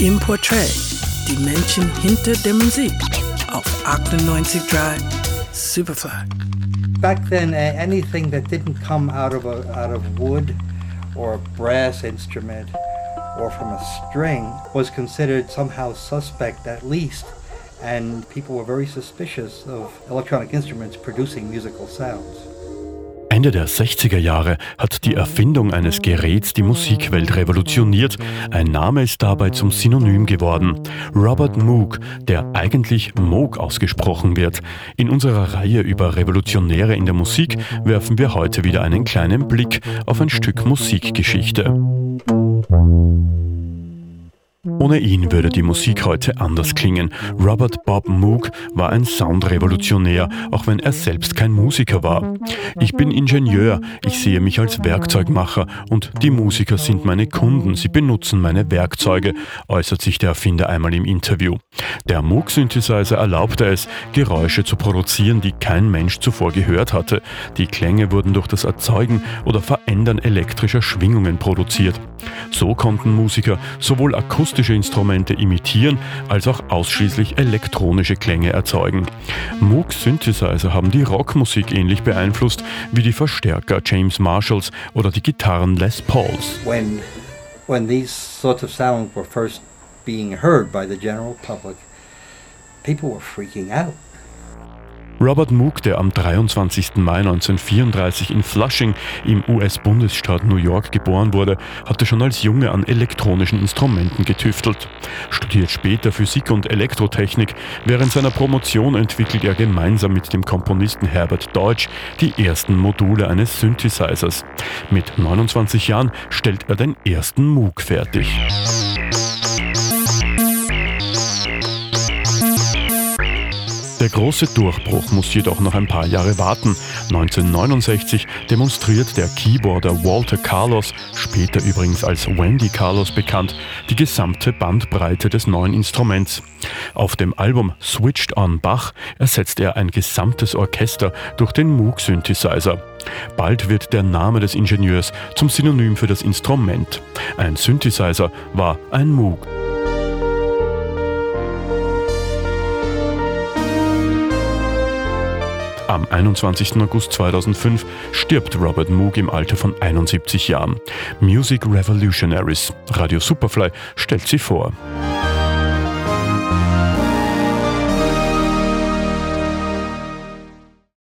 im Portrait, die Menschen hinter der Musik auf 98.3 Superfly. Back then, uh, anything that didn't come out of, a, out of wood or a brass instrument or from a string was considered somehow suspect at least and people were very suspicious of electronic instruments producing musical sounds. Ende der 60er Jahre hat die Erfindung eines Geräts die Musikwelt revolutioniert. Ein Name ist dabei zum Synonym geworden. Robert Moog, der eigentlich Moog ausgesprochen wird. In unserer Reihe über Revolutionäre in der Musik werfen wir heute wieder einen kleinen Blick auf ein Stück Musikgeschichte. Ohne ihn würde die Musik heute anders klingen. Robert Bob Moog war ein Soundrevolutionär, auch wenn er selbst kein Musiker war. Ich bin Ingenieur, ich sehe mich als Werkzeugmacher und die Musiker sind meine Kunden, sie benutzen meine Werkzeuge, äußert sich der Erfinder einmal im Interview. Der Moog-Synthesizer erlaubte es, Geräusche zu produzieren, die kein Mensch zuvor gehört hatte. Die Klänge wurden durch das Erzeugen oder Verändern elektrischer Schwingungen produziert. So konnten Musiker sowohl akustische Instrumente imitieren als auch ausschließlich elektronische Klänge erzeugen. Moog Synthesizer haben die Rockmusik ähnlich beeinflusst wie die Verstärker James Marshalls oder die Gitarren Les Pauls. When, when these sorts of sounds were first being heard by the general public, people were freaking out. Robert Moog, der am 23. Mai 1934 in Flushing im US-Bundesstaat New York geboren wurde, hatte schon als Junge an elektronischen Instrumenten getüftelt. Studiert später Physik und Elektrotechnik. Während seiner Promotion entwickelt er gemeinsam mit dem Komponisten Herbert Deutsch die ersten Module eines Synthesizers. Mit 29 Jahren stellt er den ersten Moog fertig. Der große Durchbruch muss jedoch noch ein paar Jahre warten. 1969 demonstriert der Keyboarder Walter Carlos, später übrigens als Wendy Carlos bekannt, die gesamte Bandbreite des neuen Instruments. Auf dem Album Switched on Bach ersetzt er ein gesamtes Orchester durch den Moog Synthesizer. Bald wird der Name des Ingenieurs zum Synonym für das Instrument. Ein Synthesizer war ein Moog. Am 21. August 2005 stirbt Robert Moog im Alter von 71 Jahren. Music Revolutionaries. Radio Superfly stellt sie vor.